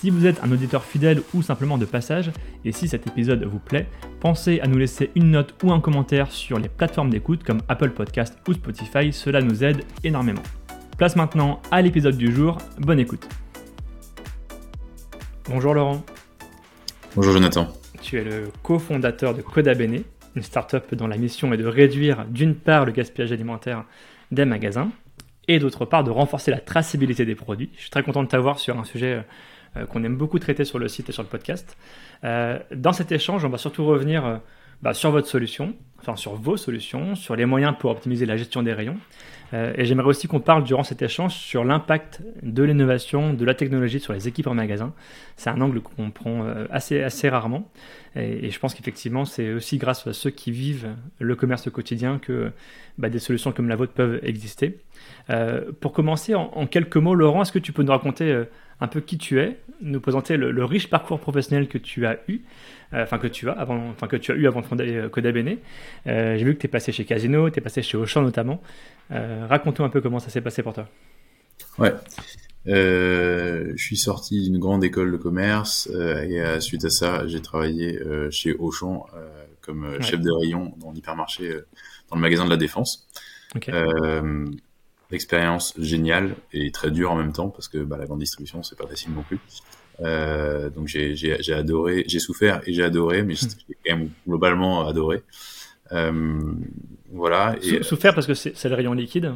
Si vous êtes un auditeur fidèle ou simplement de passage, et si cet épisode vous plaît, pensez à nous laisser une note ou un commentaire sur les plateformes d'écoute comme Apple Podcast ou Spotify, cela nous aide énormément. Place maintenant à l'épisode du jour, bonne écoute. Bonjour Laurent. Bonjour Jonathan. Tu es le cofondateur de Coda Bene, une startup dont la mission est de réduire d'une part le gaspillage alimentaire des magasins et d'autre part de renforcer la traçabilité des produits. Je suis très content de t'avoir sur un sujet euh, qu'on aime beaucoup traiter sur le site et sur le podcast. Euh, dans cet échange, on va surtout revenir euh, bah, sur votre solution, enfin sur vos solutions, sur les moyens pour optimiser la gestion des rayons. et j'aimerais aussi qu'on parle durant cet échange sur l'impact de l'innovation, de la technologie sur les équipes en magasin. C'est un angle qu'on prend assez, assez rarement. Et, je pense qu'effectivement, c'est aussi grâce à ceux qui vivent le commerce au quotidien que bah, des solutions comme la vôtre peuvent exister. pour commencer, en, quelques mots, Laurent, est-ce que tu peux nous raconter un peu qui tu es, nous présenter le, riche parcours professionnel que tu as eu, euh, enfin que tu as avant, enfin que tu as eu avant de fonder euh, Coda Bene. Euh, j'ai vu que tu es passé chez Casino, tu es passé chez Auchan notamment. Raconte-nous un peu comment ça s'est passé pour toi. Ouais. je suis sorti d'une grande école de commerce et suite à ça, j'ai travaillé chez Auchan comme chef de rayon dans l'hypermarché, dans le magasin de la Défense. Okay expérience géniale et très dure en même temps parce que bah, la grande distribution c'est pas facile non plus. Euh, donc j'ai adoré, j'ai souffert et j'ai adoré, mais j'ai quand même globalement adoré. Euh, voilà. Et, souffert parce que c'est le rayon liquide.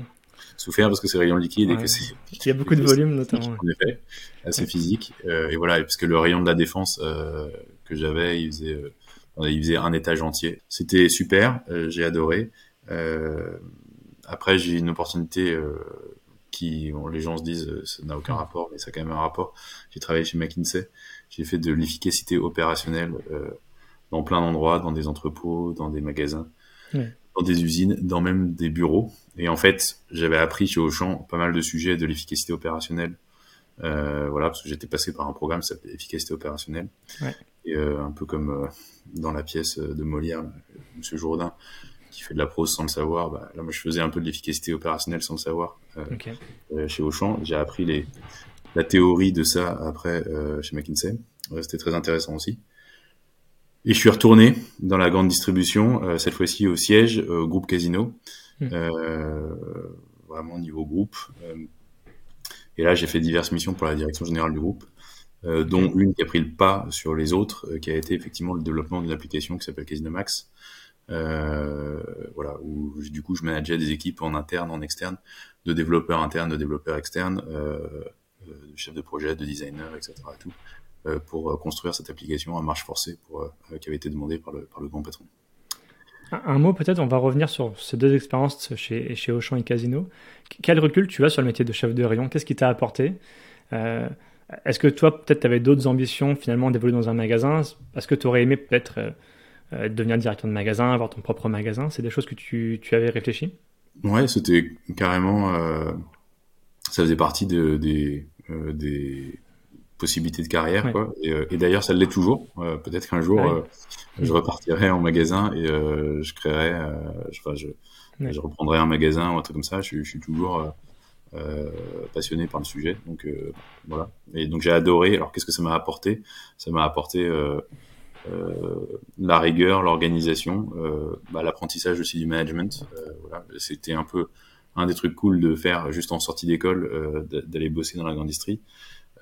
Souffert parce que c'est le rayon liquide et que c'est. Il y a beaucoup de volume notamment. En effet, assez physique. Euh, et voilà, parce que le rayon de la défense euh, que j'avais, il faisait, euh, il faisait un étage entier. C'était super, euh, j'ai adoré. Euh, après, j'ai une opportunité euh, qui, bon, les gens se disent, euh, ça n'a aucun rapport, mais ça a quand même un rapport. J'ai travaillé chez McKinsey. J'ai fait de l'efficacité opérationnelle euh, dans plein d'endroits, dans des entrepôts, dans des magasins, dans des usines, dans même des bureaux. Et en fait, j'avais appris chez Auchan pas mal de sujets de l'efficacité opérationnelle. Euh, voilà, parce que j'étais passé par un programme qui s'appelait efficacité opérationnelle. Ouais. Et euh, un peu comme dans la pièce de Molière, Monsieur Jourdain, qui fait de la prose sans le savoir, bah, là moi je faisais un peu de l'efficacité opérationnelle sans le savoir euh, euh, chez Auchan. J'ai appris les, la théorie de ça après euh, chez McKinsey. C'était très intéressant aussi. Et je suis retourné dans la grande distribution, cette fois-ci au siège, au groupe Casino, hmm. vraiment niveau groupe. et là j'ai fait diverses missions pour la direction générale du groupe. dont une qui a pris le pas sur les autres, qui a été effectivement le développement d'une application qui s'appelle Casino Max, euh, voilà, où du coup je manageais des équipes en interne, en externe, de développeurs internes, de développeurs externes, euh, euh, de chefs de projet, de designers, etc. Tout, pour construire cette application à marche forcée pour, qui avait été demandée par le, par le grand patron. Un mot peut-être, on va revenir sur ces deux expériences chez, chez Auchan et Casino. Quel recul tu as sur le métier de chef de rayon? Qu'est-ce qui t'a apporté? Est-ce que toi, peut-être, tu avais d'autres ambitions finalement d'évoluer dans un magasin? Est-ce que tu aurais aimé peut-être euh, devenir directeur de magasin, avoir ton propre magasin? C'est des choses que tu, tu avais réfléchi Ouais, c'était carrément. Euh, ça faisait partie de, des, euh, des possibilités de carrière. Quoi. Et, et d'ailleurs, ça l'est toujours. Peut-être qu'un jour, je repartirai en magasin et je créerai. je, enfin, je, je, reprendrai un magasin ou un truc comme ça. Je, je suis toujours. passionné par le sujet. Donc voilà. Et donc j'ai adoré. Alors qu'est-ce que ça m'a apporté? Ça m'a apporté euh, la rigueur, l'organisation, euh, bah, l'apprentissage aussi du management. Euh, voilà, c'était un peu un des trucs cool de faire juste en sortie d'école, d'aller bosser dans la grande industrie.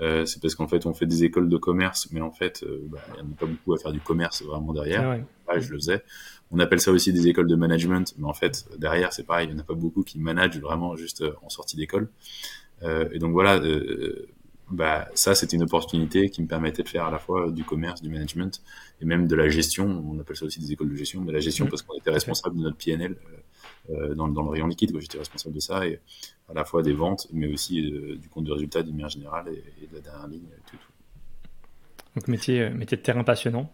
Euh, c'est parce qu'en fait, on fait des écoles de commerce, mais en fait, bah, il n'y a pas beaucoup à faire du commerce vraiment derrière. Ah je le faisais. On appelle ça aussi des écoles de management, mais en fait, derrière, c'est pareil, il n'y en a pas beaucoup qui managent vraiment juste en sortie d'école. Euh, et donc voilà, bah, ça, c'était une opportunité qui me permettait de faire à la fois du commerce, du management et même de la gestion. On appelle ça aussi des écoles de gestion, mais la gestion parce qu'on était responsable de notre PNL euh, euh, dans, dans, le rayon liquide. J'étais responsable de ça et à la fois des ventes, mais aussi euh, du compte de résultat d'une manière générale et, de la dernière ligne. Tout, Donc métier, métier de terrain passionnant.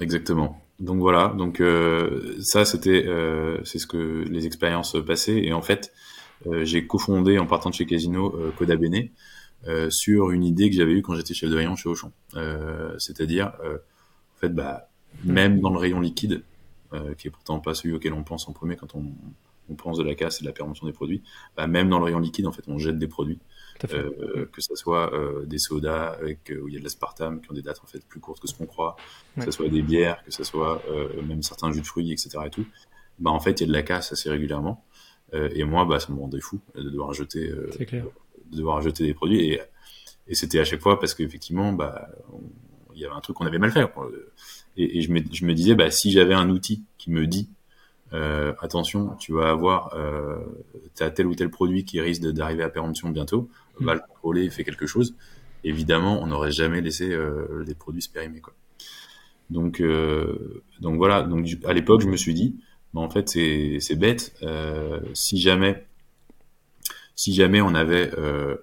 Exactement. donc voilà, donc euh, ça c'était euh, c'est ce que les expériences passées et en fait euh, j'ai cofondé en partant de chez Casino Coda Bene sur une idée que j'avais eue quand j'étais chef de rayon chez Auchan, c'est-à-dire en fait bah même dans le rayon liquide qui est pourtant pas celui auquel on pense en premier quand on, on pense de la casse et de la péremption des produits, bah, même dans le rayon liquide en fait on jette des produits euh, que ce soit euh, des sodas avec, euh, où il y a de l'aspartame qui ont des dates en fait plus courtes que ce qu'on croit, que ce soit des bières, que ce soit même certains jus de fruits, etc. Et tout, bah en fait il y a de la casse assez régulièrement. et moi, bah ça me rendait fou de devoir jeter, de devoir jeter des produits. Et, et c'était à chaque fois parce qu'effectivement, bah il y avait un truc qu'on avait mal fait. Et, et je, me, je me disais, bah si j'avais un outil qui me dit euh, attention, tu vas avoir euh, as tel ou tel produit qui risque d'arriver à péremption bientôt, mm. va le contrôler et fait quelque chose. Évidemment, on n'aurait jamais laissé euh, les produits se périmer. Quoi. Donc, euh, donc voilà. Donc à l'époque, je me suis dit, bah, en fait, c'est bête. Euh, si jamais, si jamais on avait euh,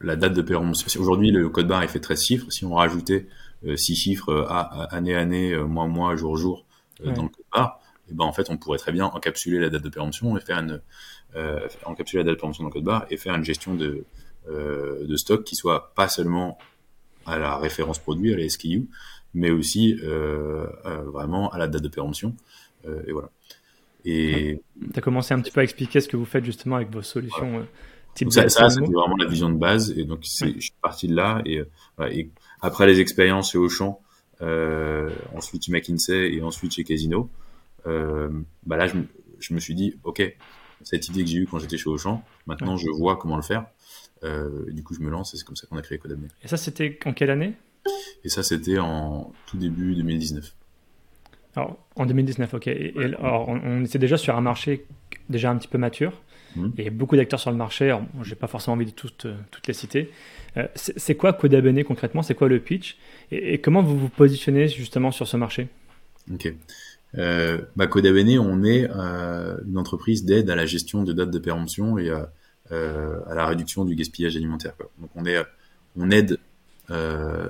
la date de péremption, aujourd'hui le code barre est fait 13 chiffres. Si on rajoutait 6 chiffres à, année année, mois mois, jour jour dans le code barre et ben en fait on pourrait très bien encapsuler la date de péremption et faire une euh, encapsuler la date de péremption dans le code barre et faire une gestion de euh, de stock qui soit pas seulement à la référence produit à la SKU mais aussi euh, euh, vraiment à la date de péremption. Euh, et voilà. Et tu as commencé un petit peu à expliquer ce que vous faites justement avec vos solutions euh, type ça, ça c'était vraiment la vision de base et donc je suis parti de là et, et après les expériences chez Auchan ensuite chez McKinsey et ensuite chez Casino bah là, je, je, me suis dit, ok, cette idée que j'ai eue quand j'étais chez Auchan, maintenant je vois comment le faire. Euh, du coup, je me lance et c'est comme ça qu'on a créé Codabney. Et ça, c'était en quelle année? Et ça, c'était en tout début 2019. Alors, en 2019, ok. Et, alors, on, était déjà sur un marché déjà un petit peu mature. Mmh. Il y a beaucoup d'acteurs sur le marché. Je n'ai pas forcément envie de toutes, toutes les citer. Euh, c'est quoi Codabene concrètement? C'est quoi le pitch? Et, et, comment vous vous positionnez justement sur ce marché? Ok. Euh, bah, Codabene, on est euh, une entreprise d'aide à la gestion de dates de péremption et à, euh, à la réduction du gaspillage alimentaire. Quoi. Donc on, est, on aide euh,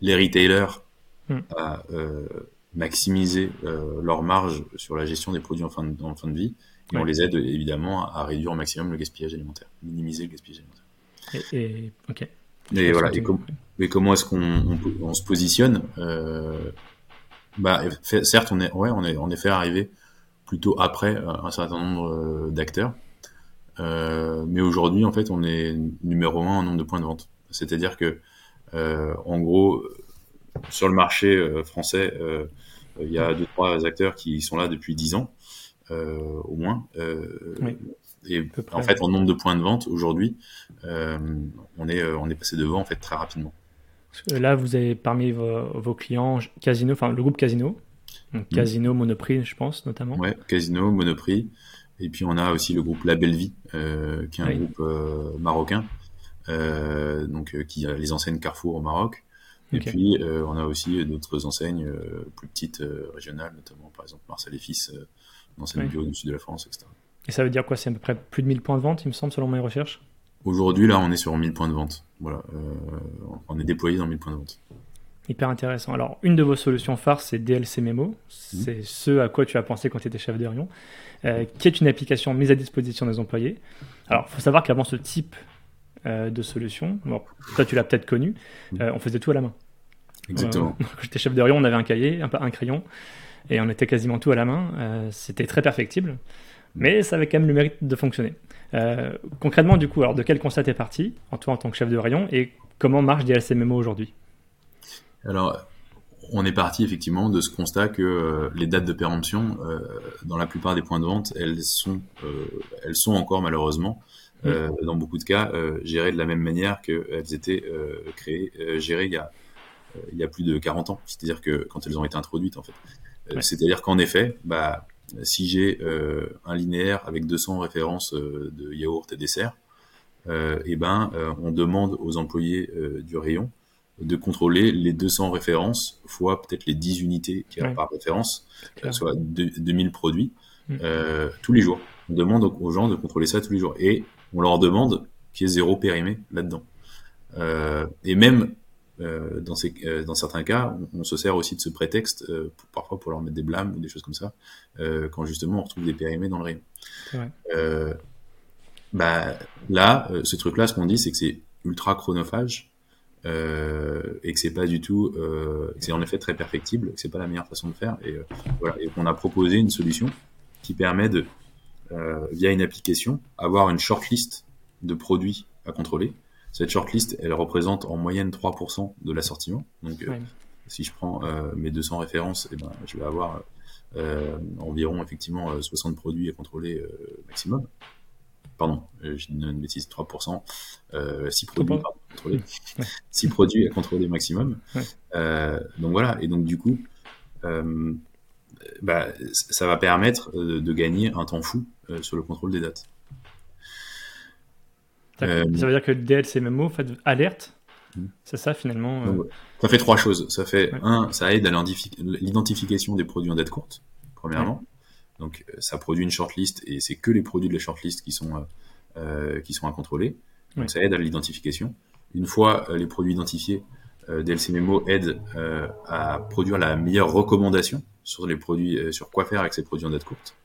les retailers mm. à euh, maximiser euh, leur marge sur la gestion des produits en fin de, en fin de vie et ouais. on les aide évidemment à réduire au maximum le gaspillage alimentaire, minimiser le gaspillage alimentaire. Et, et ok. Et, voilà, et, com et, comment est-ce qu'on on, on, se positionne bah, certes, on est, ouais, on est en effet arrivé plutôt après euh, un certain nombre euh, d'acteurs. Euh, mais aujourd'hui, en fait, on est numéro un en nombre de points de vente. C'est-à-dire que, euh, en gros, sur le marché euh, français, il y a deux trois acteurs qui sont là depuis dix ans, au moins. Oui. Et en fait, en nombre de points de vente aujourd'hui, on est on est passé devant en fait très rapidement. Là, vous avez parmi vos, vos, clients Casino, enfin le groupe Casino, donc mm. Casino, Monoprix, je pense notamment. Ouais, Casino, Monoprix. Et puis on a aussi le groupe La Belle Vie, euh, qui est un oui. groupe euh, marocain, euh, donc qui a les enseignes Carrefour au Maroc. Et okay. puis on a aussi d'autres enseignes plus petites régionales, notamment par exemple Marcel et Fils, oui. bio du sud de la France, etc. Et ça veut dire quoi? C'est à peu près plus de 1000 points de vente, il me semble, selon mes recherches? Aujourd'hui, là, on est sur 1000 points de vente. Voilà, euh, on est déployé dans 1000 points de vente. Hyper intéressant. Alors, une de vos solutions phares, c'est DLC Memo. Mmh. C'est ce à quoi tu as pensé quand tu étais chef de rayon, euh, qui est une application mise à disposition des employés. Alors, il faut savoir qu'avant ce type euh, de solution, bon, toi tu l'as peut-être connu, mmh. on faisait tout à la main. Exactement. quand j'étais chef de rayon, on avait un cahier, un, un, crayon, et on était quasiment tout à la main. C'était très perfectible, mais ça avait quand même le mérite de fonctionner. Euh, concrètement, du coup, alors de quel constat est parti, en toi en tant que chef de rayon, et comment marche DLC Memo aujourd'hui? Alors, on est parti effectivement de ce constat que euh, les dates de péremption, euh, dans la plupart des points de vente, elles sont, elles sont encore malheureusement, mmh. dans beaucoup de cas, gérées de la même manière qu'elles étaient créées, gérées il y, a, il y a plus de 40 ans. C'est-à-dire que quand elles ont été introduites, en fait. Ouais. C'est-à-dire qu'en effet, bah, si j'ai euh, un linéaire avec 200 références euh, de yaourt et dessert, euh, et ben, on demande aux employés du rayon de contrôler les 200 références fois peut-être les 10 unités qu'il y a ouais. par référence, soit 2000 produits, mmh. tous les jours. On demande aux gens de contrôler ça tous les jours. Et on leur demande qu'il y ait zéro périmé là-dedans. et même euh, dans, ces, euh, dans certains cas, on, se sert aussi de ce prétexte, euh, pour, parfois pour leur mettre des blâmes ou des choses comme ça, quand justement on retrouve des périmés dans le rayon. bah, là, ce truc-là, ce qu'on dit, c'est que c'est ultra chronophage et que c'est pas du tout, c'est en effet très perfectible, que c'est pas la meilleure façon de faire. Et voilà, et qu'on a proposé une solution qui permet de, via une application, avoir une shortlist de produits à contrôler cette shortlist, elle représente en moyenne 3% de l'assortiment. Donc, euh, si je prends euh, mes 200 références, eh ben, je vais avoir euh, environ effectivement 60 produits à contrôler maximum. Pardon, j'ai une, une bêtise, 3%, 6 produits, à contrôler. 6 produits à contrôler maximum. donc voilà, et donc du coup, bah, ça va permettre de gagner un temps fou sur le contrôle des dates. Euh, ça veut dire que le DLC MMO fait alerte hmm. C'est ça finalement euh, Ça fait trois choses. Ça fait un, ça aide à l'identification des produits en date courte, premièrement. Donc euh, ça produit une shortlist et c'est que les produits de la shortlist qui sont qui sont à contrôler. Donc ça aide à l'identification. Une fois les produits identifiés, DLC MMO aide à produire la meilleure recommandation sur les produits, sur quoi faire avec ces produits en date courte.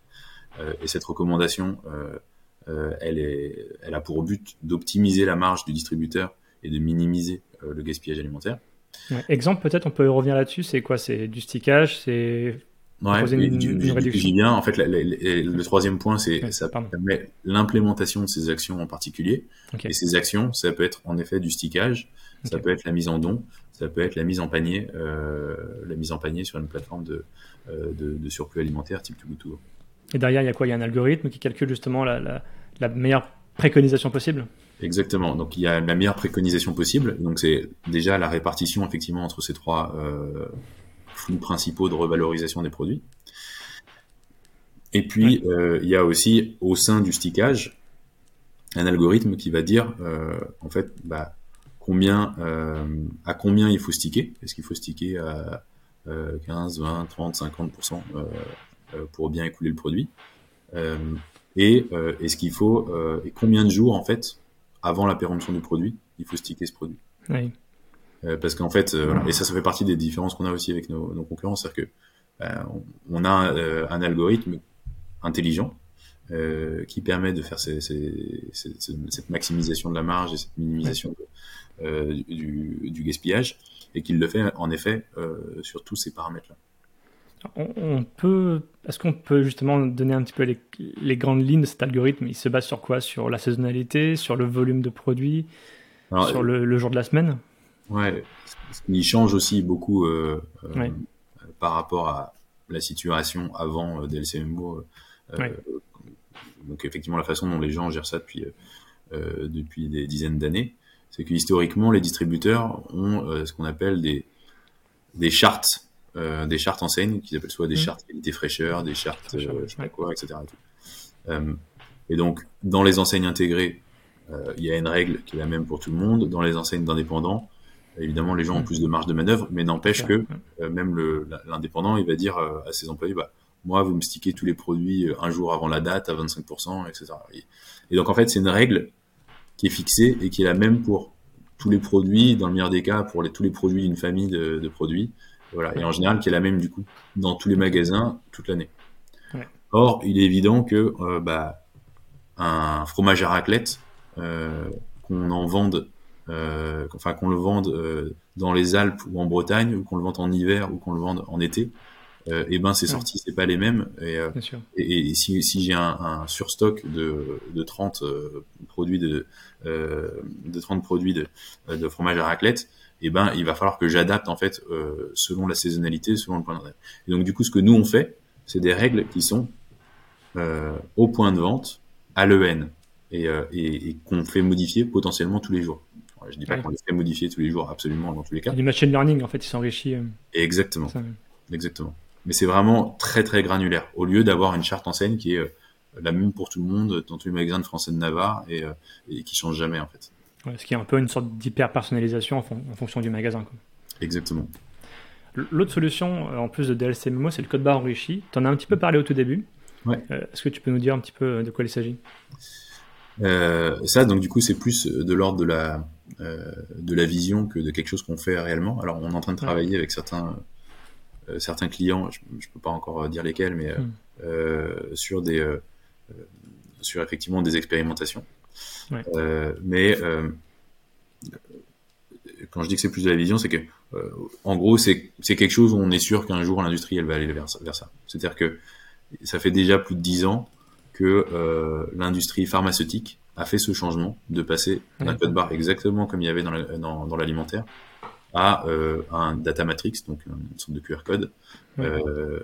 et cette recommandation elle, est, elle a pour but d'optimiser la marge du distributeur et de minimiser euh, le gaspillage alimentaire. Exemple, peut-être, on peut revenir là-dessus. C'est quoi? C'est du stickage C'est Ouais, une, du, bien. En fait, le troisième point, c'est ça permet l'implémentation de ces actions en particulier. Et ces actions, ça peut être en effet du stickage, ça peut être la mise en don, ça peut être la mise en panier, euh, la mise en panier sur une plateforme de, euh, de, de, surplus alimentaire type Too Et derrière, il y a quoi? Il y a un algorithme qui calcule justement la, la, meilleure préconisation possible Exactement. Donc il y a la meilleure préconisation possible. Donc c'est déjà la répartition effectivement entre ces trois euh, flux principaux de revalorisation des produits. Et puis euh, il y a aussi au sein du stickage un algorithme qui va dire euh, en fait bah, combien à combien il faut sticker. Est-ce qu'il faut sticker à 15, 20, 30, 50 pour bien écouler le produit? Et euh, est-ce qu'il faut euh, et combien de jours en fait avant la péremption du produit il faut sticker ce produit? Oui. Euh, parce qu'en fait et ça ça fait partie des différences qu'on a aussi avec nos, nos concurrents c'est-à-dire que on a un algorithme intelligent qui permet de faire ces, ces, cette maximisation de la marge et cette minimisation du, du, gaspillage et qu'il le fait en effet sur tous ces paramètres-là. On, peut, est-ce qu'on peut justement donner un petit peu les, grandes lignes de cet algorithme? Il se base sur quoi? Sur la saisonnalité, sur le volume de produits, sur le, jour de la semaine? Ouais, ce qui change aussi beaucoup euh, euh, par rapport à la situation avant euh, DLCMO. Donc effectivement, la façon dont les gens gèrent ça depuis depuis des dizaines d'années, c'est que historiquement, les distributeurs ont ce qu'on appelle des des chartes euh, des chartes enseignes qui s'appellent soit des mm. chartes qualité fraîcheur, des chartes euh, je sais pas quoi, etc. Et, euh, et, donc dans les enseignes intégrées, il y a une règle qui est la même pour tout le monde. Dans les enseignes d'indépendants, évidemment les gens ont mm. plus de marge de manœuvre, mais n'empêche que même l'indépendant il va dire à ses employés bah moi vous me stickez tous les produits un jour avant la date à 25%, etc. Et, donc en fait c'est une règle qui est fixée et qui est la même pour tous les produits, dans le meilleur des cas, pour les, tous les produits d'une famille de, de produits. Voilà. Et en général, qui est la même du coup dans tous les magasins toute l'année. Or, il est évident que euh, bah, un fromage à raclette, euh, qu'on en vende, euh, enfin qu'on le vende euh, dans les Alpes ou en Bretagne, ou qu'on le vende en hiver ou qu'on le vende en été, et eh ben ces sorties c'est pas les mêmes. Et, et, et si, si j'ai un, un, surstock de, de 30 produits de, de 30 produits de, de fromage à raclette, eh ben, il va falloir que j'adapte en fait euh, selon la saisonnalité, selon le point de vente. Et donc du coup, ce que nous on fait, c'est des règles qui sont euh, au point de vente, à l'EN, et, euh, et, et qu'on fait modifier potentiellement tous les jours. Je dis pas qu'on les fait modifier tous les jours, absolument dans tous les cas. Du machine learning, en fait, il s'enrichit. Exactement. Exactement. Mais c'est vraiment très très granulaire. Au lieu d'avoir une charte enseigne qui est la même pour tout le monde dans tous les magasins de français de Navarre et, et qui change jamais en fait ce qui est un peu une sorte d'hyper personnalisation en, fonction du magasin. Exactement. L'autre solution, euh, en plus de DLC c'est le code barre enrichi. Tu en as un petit peu parlé au tout début. Ouais. Euh, est-ce que tu peux nous dire un petit peu euh, de quoi il s'agit? Ça, donc du coup, c'est plus de l'ordre de la de la vision que de quelque chose qu'on fait réellement. Alors, on est en train de travailler avec certains certains clients, je, ne peux pas encore dire lesquels, mais hmm. sur des sur effectivement des expérimentations. Mais quand je dis que c'est plus de la vision, c'est que, euh, en gros, c'est quelque chose où on est sûr qu'un jour l'industrie elle va aller vers, vers ça. C'est-à-dire que ça fait déjà plus de dix ans que euh, l'industrie pharmaceutique a fait ce changement de passer d'un code barre exactement comme il y avait dans l'alimentaire à euh, un data matrix, donc une sorte de QR code, euh,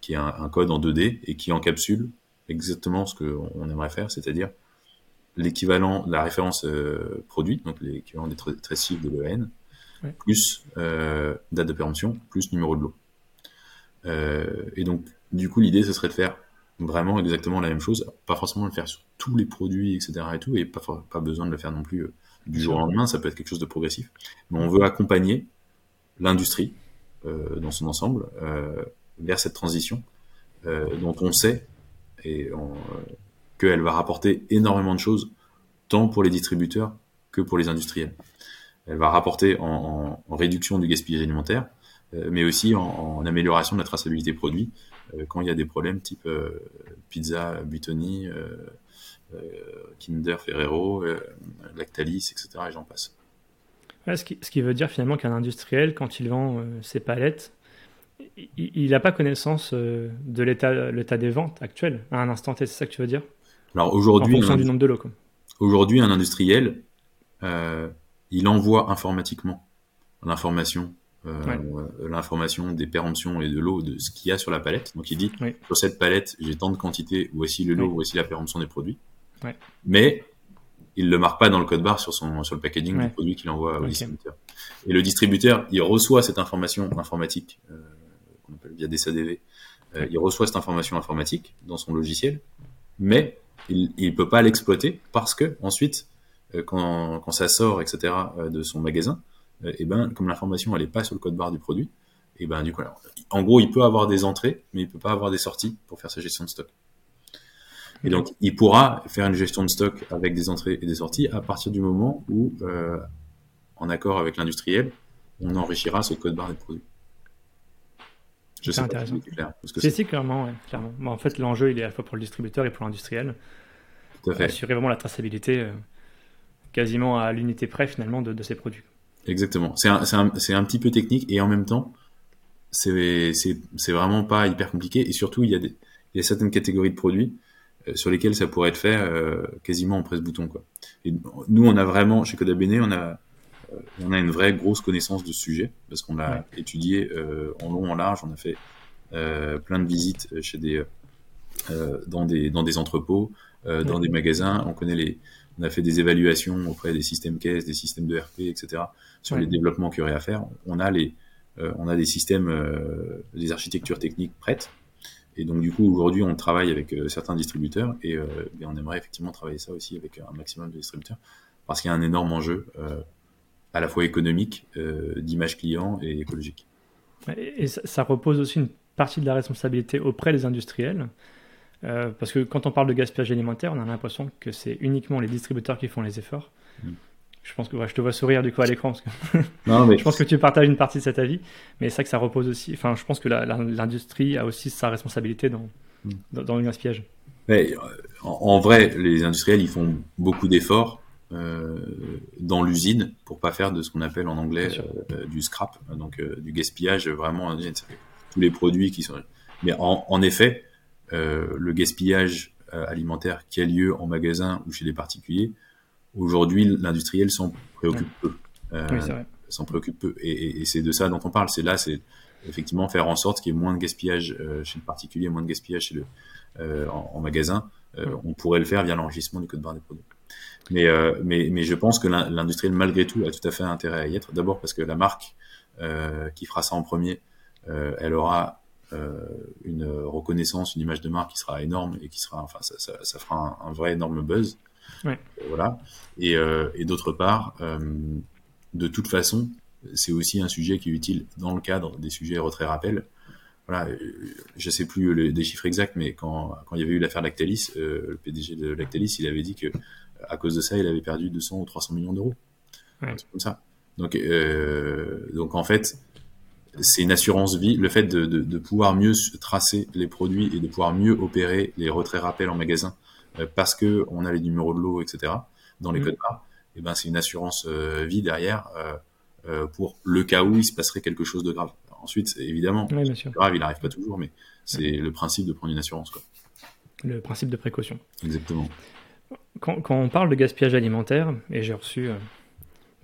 qui est un, un, code en 2D et qui encapsule exactement ce qu'on aimerait faire, c'est-à-dire l'équivalent de la référence euh, produit, donc l'équivalent des tracés de l'EN, plus euh, date de péremption, plus numéro de lot. Euh, et donc, du coup, l'idée, ce serait de faire vraiment exactement la même chose, pas forcément le faire sur tous les produits, etc. et tout, et pas, pas besoin de le faire non plus du jour au lendemain, ça peut être quelque chose de progressif. Mais on veut accompagner l'industrie dans son ensemble vers cette transition dont on sait, et on, qu'elle va rapporter énormément de choses, tant pour les distributeurs que pour les industriels. Elle va rapporter en, réduction du gaspillage alimentaire, euh, mais aussi en, amélioration de la traçabilité produit euh, quand il y a des problèmes type euh, pizza, Buitoni, Kinder, Ferrero, Lactalis, etc. Et j'en passe. ce, qui, veut dire finalement qu'un industriel, quand il vend ses palettes, il n'a pas connaissance de l'état des ventes actuelles à un instant T, c'est ça que tu veux dire? Alors aujourd'hui, en du nombre de lots. Aujourd'hui, un industriel, euh, il envoie informatiquement l'information, euh, l'information des péremptions et de l'eau de ce qu'il y a sur la palette. Donc il dit sur cette palette, j'ai tant de quantité, voici le lot, voici la péremption des produits. Mais il le marque pas dans le code barre sur son sur le packaging du produit qu'il envoie au distributeur. Et le distributeur, il reçoit cette information informatique euh, qu'on appelle via des SADV. Euh, il reçoit cette information informatique dans son logiciel, mais il ne peut pas l'exploiter parce que ensuite, euh, quand, quand, ça sort, etc., euh, de son magasin, et euh, eh ben, comme l'information elle est pas sur le code barre du produit, et eh ben du coup, en gros, il peut avoir des entrées, mais il peut pas avoir des sorties pour faire sa gestion de stock. Et donc, il pourra faire une gestion de stock avec des entrées et des sorties à partir du moment où, en accord avec l'industriel, on enrichira ce code barre des produits. C'est intéressant. C'est si, clairement, clairement. en fait, l'enjeu, il est à la fois pour le distributeur et pour l'industriel. Tout à fait. Assurer vraiment la traçabilité euh, quasiment à l'unité près, finalement, de, ces produits. Exactement. C'est un, un, un, petit peu technique et en même temps, c'est vraiment pas hyper compliqué. Et surtout, il y a, des, il y a certaines catégories de produits euh, sur lesquels ça pourrait être fait euh, quasiment en presse-bouton. Quoi. Et nous, on a vraiment, chez Coda Bene, on a on a une vraie grosse connaissance de ce sujet parce qu'on l'a étudié euh, en long, en large. On a fait euh, plein de visites chez des, dans, des, dans des entrepôts, dans des magasins. On connaît les, on a fait des évaluations auprès des systèmes caisses, des systèmes de RP, etc. sur les développements qu'il y aurait à faire. On a les, on a des systèmes, des architectures techniques prêtes. Et donc du coup aujourd'hui on travaille avec certains distributeurs et, on aimerait effectivement travailler ça aussi avec un maximum de distributeurs parce qu'il y a un énorme enjeu à la fois économique, euh, d'image client et écologique. Et ça, repose aussi une partie de la responsabilité auprès des industriels. Euh, parce que quand on parle de gaspillage alimentaire, on a l'impression que c'est uniquement les distributeurs qui font les efforts. Mm. Je pense que je te vois sourire du coup à l'écran. non, mais... je pense que tu partages une partie de cet avis. Mais c'est ça que ça repose aussi. Enfin, je pense que l'industrie a aussi sa responsabilité dans, mm. dans, le gaspillage. Mais, en, en, vrai, les industriels, ils font beaucoup d'efforts dans l'usine pour pas faire de ce qu'on appelle en anglais euh, du scrap, donc euh, du gaspillage vraiment tous les produits qui sont. Mais en, en effet, le gaspillage alimentaire qui a lieu en magasin ou chez les particuliers, aujourd'hui l'industriel s'en préoccupe peu. s'en préoccupe peu. Et, et, c'est de ça dont on parle. C'est là, c'est effectivement faire en sorte qu'il y ait moins de gaspillage chez le particulier, moins de gaspillage chez le, en, magasin. On pourrait le faire via l'enregistrement du code barre des produits. Mais, euh, mais, mais je pense que l'industriel, malgré tout, a tout à fait intérêt à y être. D'abord parce que la marque euh, qui fera ça en premier, euh, elle aura une reconnaissance, une image de marque qui sera énorme et qui sera, enfin, ça, ça, ça fera un, vrai énorme buzz. Ouais. Voilà. Et, et d'autre part, de toute façon, c'est aussi un sujet qui est utile dans le cadre des sujets retrait rappel. Voilà, je sais plus les, chiffres exacts, mais quand, quand il y avait eu l'affaire Lactalis, le PDG de Lactalis, il avait dit que à cause de ça, il avait perdu 200 ou 300 millions d'euros. Ouais. C'est comme ça. Donc, euh, donc en fait, c'est une assurance vie. Le fait de, de, de, pouvoir mieux tracer les produits et de pouvoir mieux opérer les retraits rappels en magasin euh, parce que on a les numéros de lot, etc. dans les codes barres, et ben c'est une assurance euh, vie derrière pour le cas où il se passerait quelque chose de grave. Ensuite, évidemment, Oui, bien sûr. grave, il n'arrive pas toujours, mais c'est le principe de prendre une assurance. Quoi. Le principe de précaution. Exactement. Quand, quand on parle de gaspillage alimentaire, et j'ai reçu, euh,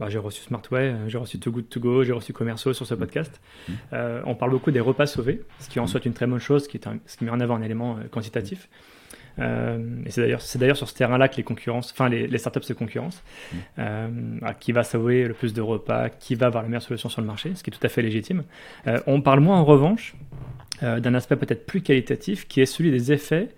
bah, j'ai reçu Smartway, euh, j'ai reçu Too Good To Go, j'ai reçu Commerceau sur ce podcast, Mhm. euh, on parle beaucoup des repas sauvés, ce qui est en soit une très bonne chose, ce qui, est un- ce qui met en avant un élément quantitatif. Euh, et c'est d'ailleurs, c'est d'ailleurs sur ce terrain-là que les concurrences, enfin les, les startups se concurrencent. Euh, qui va sauver le plus de repas, qui va avoir la meilleure solution sur le marché, ce qui est tout à fait légitime. Euh, on parle moins en revanche d'un aspect peut-être plus qualitatif, qui est celui des effets,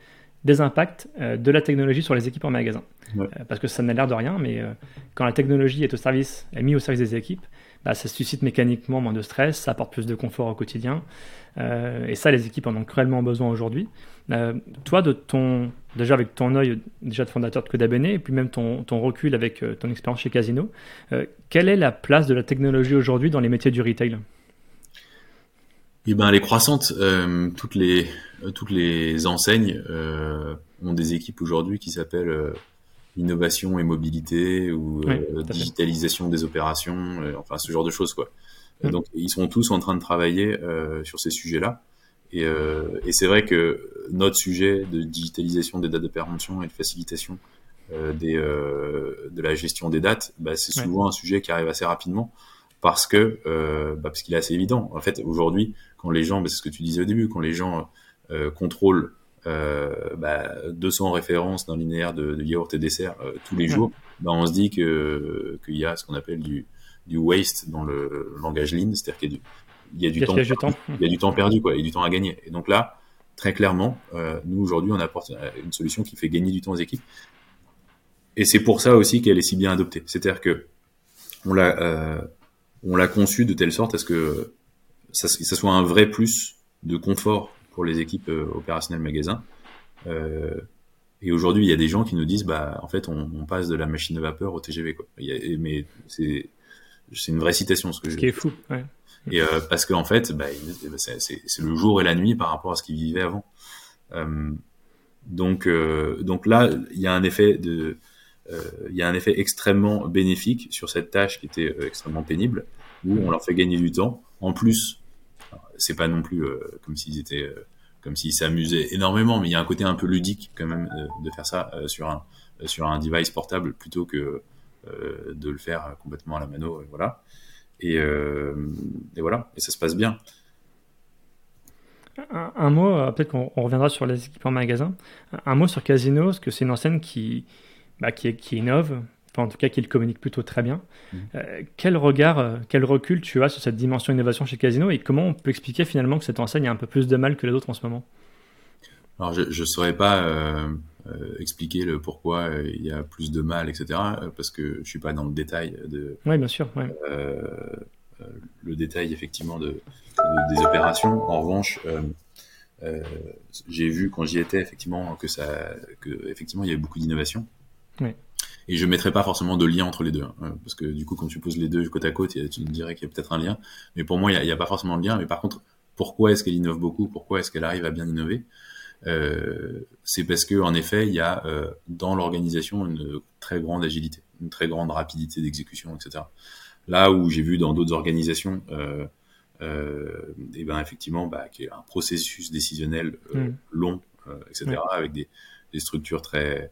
des impacts euh, de la technologie sur les équipes en magasin. Ouais. Euh, parce que ça n'a l'air de rien, mais euh, quand la technologie est au service, est mise au service des équipes, bah, ça suscite mécaniquement moins de stress, ça apporte plus de confort au quotidien. Euh, et ça, les équipes en ont cruellement besoin aujourd'hui. Euh, toi, de ton, déjà avec ton œil déjà de fondateur de Codabene, et puis même ton, ton recul avec euh, ton expérience chez Casino, quelle est la place de la technologie aujourd'hui dans les métiers du retail? Eh ben, elle est croissante. Euh, toutes les euh, toutes les enseignes euh, ont des équipes aujourd'hui qui s'appellent euh, innovation et mobilité ou Oui, euh, digitalisation des opérations, euh, enfin ce genre de choses quoi. Mm. Donc ils sont tous en train de travailler euh, sur ces sujets-là. Et, euh, et c'est vrai que notre sujet de digitalisation des dates de péremption et de facilitation euh, des, euh, de la gestion des dates, bah, c'est Ouais. souvent un sujet qui arrive assez rapidement parce que euh, bah, parce qu'il est assez évident. En fait, aujourd'hui, quand les gens, bah, c'est ce que tu disais au début, quand les gens euh, contrôlent euh, bah, 200 références d'un linéaire de, de yaourt et dessert euh, tous les jours, bah, on se dit que qu'il y a ce qu'on appelle du, du waste dans le langage lean, c'est-à-dire qu'il y a du, il y a du temps, Gaspillage du temps il y a du temps perdu, quoi, et du temps à gagner. Et donc là, très clairement, euh, nous aujourd'hui, on apporte euh, une solution qui fait gagner du temps aux équipes. Et c'est pour ça aussi qu'elle est si bien adoptée. C'est-à-dire que on l'a, euh, on l'a conçue de telle sorte à ce que ça, ça soit un vrai plus de confort pour les équipes euh, opérationnelles magasins. Euh, et aujourd'hui, il y a des gens qui nous disent, bah, en fait, on, on passe de la machine à vapeur au TGV, quoi. Il y a- mais c'est, c'est une vraie citation, ce que Ce je, qui est fou. ouais. et euh, parce qu'en fait, bah, il- c'est c'est- le jour et la nuit par rapport à ce qu'ils vivaient avant. Euh, donc, euh, donc là, il y a un effet de, il y a un effet extrêmement bénéfique sur cette tâche qui était euh, extrêmement pénible, où on leur fait gagner du temps. En plus, c'est pas non plus euh, comme s'ils étaient, euh, comme s'ils s'amusaient énormément, mais il y a un côté un peu ludique quand même euh, de faire ça euh, sur un sur un device portable plutôt que euh, de le faire complètement à la mano, euh, voilà. Et, euh, voilà, et ça se passe bien. Un, mot, euh, peut-être qu'on on reviendra sur les équipements magasin. Un, un mot sur Casino, parce que c'est une enseigne qui, bah, qui, qui innove, enfin en tout cas qui le communique plutôt très bien. Mhm. Euh, quel regard, euh, quel recul tu as sur cette dimension innovation chez Casino et comment on peut expliquer finalement que cette enseigne a un peu plus de mal que les autres en ce moment? Alors, je ne saurais pas euh, euh, expliquer le pourquoi il y a plus de mal, etc., parce que je suis pas dans le détail de Oui, bien sûr. ouais. le détail effectivement de, de- des opérations. En revanche, j'ai vu quand j'y étais effectivement que ça, que effectivement il y avait beaucoup d'innovation. Et je mettrais pas forcément de lien entre les deux, hein, parce que du coup, quand tu poses les deux côte à côte, il y a- tu me dirais qu'il y a peut-être un lien. Mais pour moi, il n'y a, pas forcément de lien. Mais par contre, pourquoi est-ce qu'elle innove beaucoup? Pourquoi est-ce qu'elle arrive à bien innover? Euh, C'est parce que en effet, il y a euh, dans l'organisation une très grande agilité, une très grande rapidité d'exécution, etc. Là où j'ai vu dans d'autres organisations, euh, euh, et ben effectivement, bah, qu'il y a un processus décisionnel euh, Mm. long, euh, etc., avec des, des structures très, euh,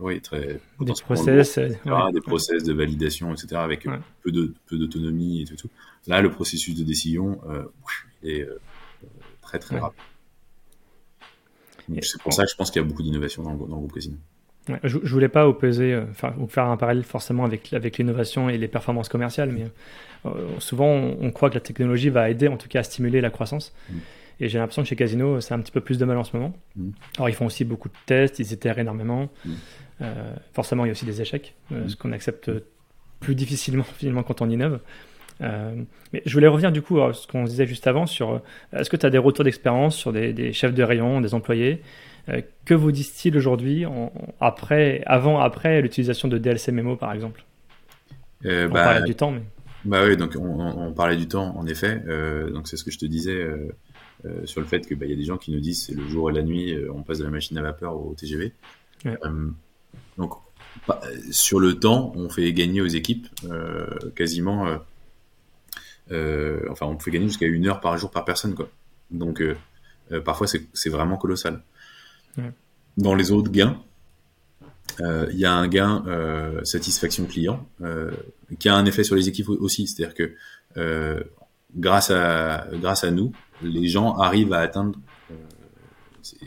oui, très Des process. euh, etc., ouais, des process de validation, etc., avec Ouais. peu d'autonomie et tout, tout. Là, le processus de décision euh, est euh, très très Ouais. rapide. C'est pour ça que je pense qu'il y a beaucoup d'innovation dans, dans le groupe Casino. Ouais, je, je voulais pas opposer, euh, ou faire un parallèle forcément avec, avec l'innovation et les performances commerciales, mais euh, souvent on, on croit que la technologie va aider en tout cas à stimuler la croissance. Mm. Et j'ai l'impression que chez Casino, c'est un petit peu plus de mal en ce moment. Mm. Alors ils font aussi beaucoup de tests, ils itèrent énormément. Mm. Euh, forcément, il y a aussi des échecs, euh, Mm. ce qu'on accepte plus difficilement finalement quand on innove. mais je voulais revenir du coup à ce qu'on disait juste avant sur est-ce que tu as des retours d'expérience sur des, chefs de rayon, des employés Que vous disent-ils aujourd'hui, après, avant, après l'utilisation de DLC Memo par exemple? On bah, parlait du temps, mais. Bah oui, donc on, parlait du temps, en effet. donc c'est ce que je te disais sur le fait qu'il bah, y a des gens qui nous disent c'est le jour et la nuit, on passe de la machine à vapeur au TGV. donc sur le temps, on fait gagner aux équipes euh, quasiment. Euh, euh, enfin, on fait gagner jusqu'à une heure par jour par personne, quoi. Donc, parfois, c'est vraiment colossal. Dans les autres gains, il y a un gain satisfaction client qui a un effet sur les équipes aussi. C'est-à-dire que grâce à grâce à nous, les gens arrivent à atteindre,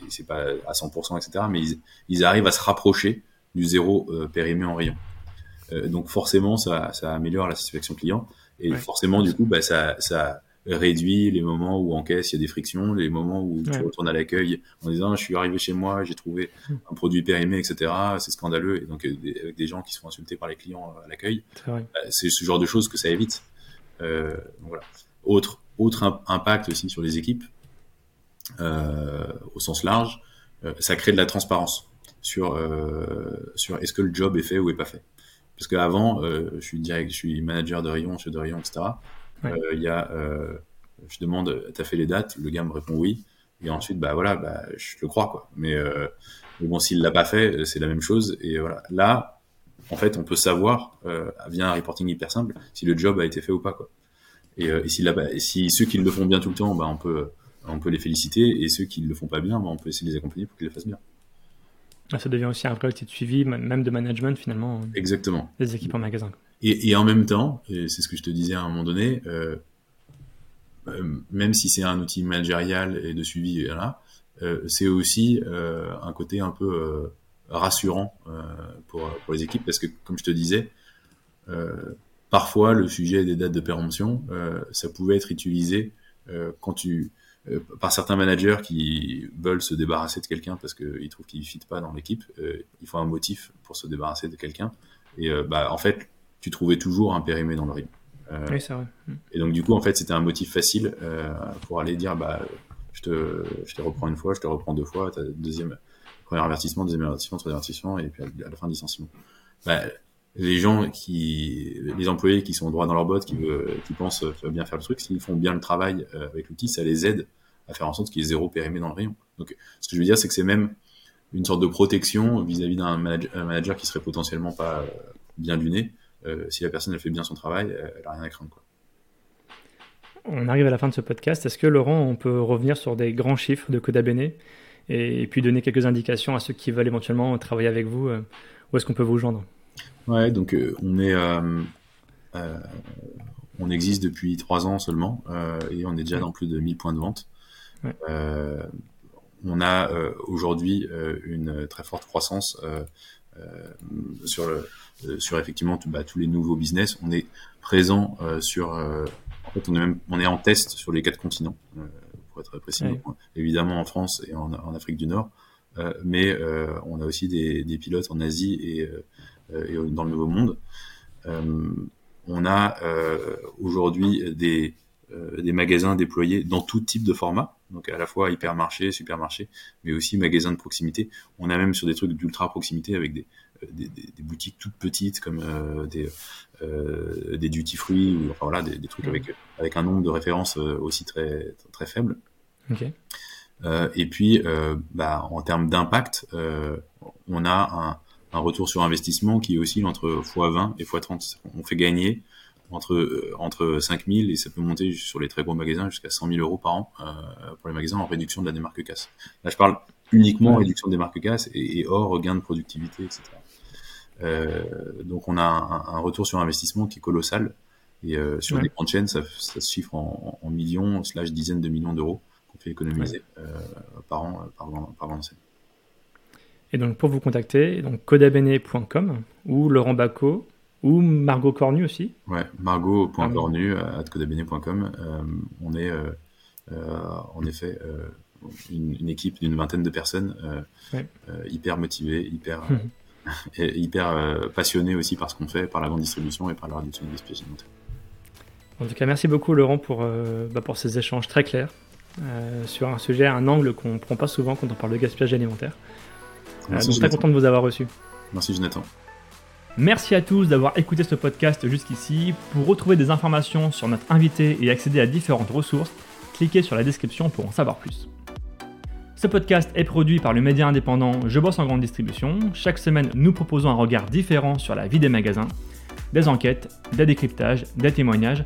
c'est pas à 100%, etc., mais ils, arrivent à se rapprocher du zéro euh, périmé en rayon. Euh, donc forcément, ça, ça, améliore la satisfaction client et forcément, du coup, bah, ça, ça réduit les moments où en caisse il y a des frictions, les moments où tu retournes à l'accueil en disant je suis arrivé chez moi, j'ai trouvé un produit périmé, etc. C'est scandaleux et donc euh, avec des gens qui se font insulter par les clients à l'accueil, bah, c'est ce genre de choses que ça évite. Euh, voilà. Autre autre impact aussi sur les équipes euh, au sens large, ça crée de la transparence sur euh, sur est-ce que le job est fait ou est pas fait. Parce qu'avant, euh, je suis direct, je suis manager de rayon, chef de rayon, etc. Euh, il y a, je demande, t'as fait les dates, le gars me répond oui, et ensuite, bah voilà, bah, je le crois quoi. Mais, bon, s'il l'a pas fait, c'est la même chose. Et voilà, là, en fait, on peut savoir via un reporting hyper simple si le job a été fait ou pas quoi. Et, et si, là, si ceux qui le font bien tout le temps, bah, on peut on peut les féliciter, et ceux qui le font pas bien, bah, on peut essayer de les accompagner pour qu'ils le fassent bien. Ah, ça devient aussi un vrai outil de suivi, même de management finalement. Exactement. Des équipes en magasin. Et, et en même temps, c'est ce que je te disais à un moment donné, euh, euh, même si c'est un outil managérial et de suivi, là, euh, c'est aussi euh, un côté un peu euh, rassurant pour, pour les équipes parce que, comme je te disais, parfois le sujet des dates de péremption, ça pouvait être utilisé quand tu euh, par certains managers qui veulent se débarrasser de quelqu'un parce qu'ils trouvent qu'il ne fit pas dans l'équipe. Euh, il faut un motif pour se débarrasser de quelqu'un. Et euh, bah, en fait, tu trouvais toujours un périmé dans le ring. oui, c'est vrai. Mm. Et donc, du coup, en fait, c'était un motif facile pour aller dire bah, je, te, je te reprends une fois, je te reprends deux fois, deuxième, premier avertissement, deuxième avertissement, troisième avertissement, et puis à la fin, licenciement. Bah, les gens qui, les employés qui sont droits dans leur botte, qui, pensent bien faire le truc, s'ils font bien le travail avec l'outil, ça les aide à faire en sorte qu'il y ait zéro périmé dans le rayon. Donc, ce que je veux dire, c'est que c'est même une sorte de protection vis-à-vis d'un manager, qui serait potentiellement pas euh, bien du nez. Euh, si la personne elle fait bien son travail, elle n'a rien à craindre. On arrive à la fin de ce podcast. Est-ce que Laurent, on peut revenir sur des grands chiffres de Coda Bene et, puis donner quelques indications à ceux qui veulent éventuellement travailler avec vous euh, Où est-ce qu'on peut vous joindre? Ouais, donc on est on existe depuis trois ans seulement et on est déjà dans plus de 1000 points de vente. Euh, on a euh, aujourd'hui euh, une très forte croissance sur le, sur effectivement bah, tous les nouveaux business. On est présent sur, en fait, on est même, on est en test sur les quatre continents, pour être précis. Évidemment en France et en, Afrique du Nord, mais on a aussi des, des, pilotes en Asie et, et dans le Nouveau Monde. on a aujourd'hui des euh, des magasins déployés dans tout type de format, donc à la fois hypermarché, supermarché, mais aussi magasins de proximité. On a même sur des trucs d'ultra proximité avec des, euh, des, des, boutiques toutes petites comme euh, des, euh, des duty free ou enfin voilà des, des trucs avec avec un nombre de références aussi très très faible. Okay. Euh, et puis bah, en termes d'impact, on a un, retour sur investissement qui oscille entre x20 et x30. On fait gagner entre euh, entre 5000 et ça peut monter sur les très gros magasins jusqu'à 100 000 euros par an euh, pour les magasins en réduction de la démarque casse. Là, je parle uniquement réduction de démarque casse et, et, hors gain de productivité, etc. Euh, donc, on a un, un, retour sur investissement qui est colossal et euh, sur des grandes chaînes, ça, ça, se chiffre en, en millions slash dizaines de millions d'euros qu'on fait économiser euh, par an par, par enseigne. Et donc, pour vous contacter, donc codabene.com ou Laurent Bacot ou Margot Cornu aussi Ouais, margot.cornu à codabene.com. Euh, on est euh, euh, en effet une, équipe d'une vingtaine de personnes hyper motivées, hyper, hyper passionnées aussi par ce qu'on fait, par la grande distribution et par la réduction des gaspillage alimentaire. En tout cas, merci beaucoup Laurent pour, bah, pour ces échanges très clairs sur un sujet, un angle qu'on ne prend pas souvent quand on parle de gaspillage alimentaire. Merci, donc très content de vous avoir reçu. Merci Jonathan. Merci à tous d'avoir écouté ce podcast jusqu'ici. Pour retrouver des informations sur notre invité et accéder à différentes ressources, cliquez sur la description pour en savoir plus. Ce podcast est produit par le média indépendant Je bosse en grande distribution. Chaque semaine, nous proposons un regard différent sur la vie des magasins, des enquêtes, des décryptages, des témoignages.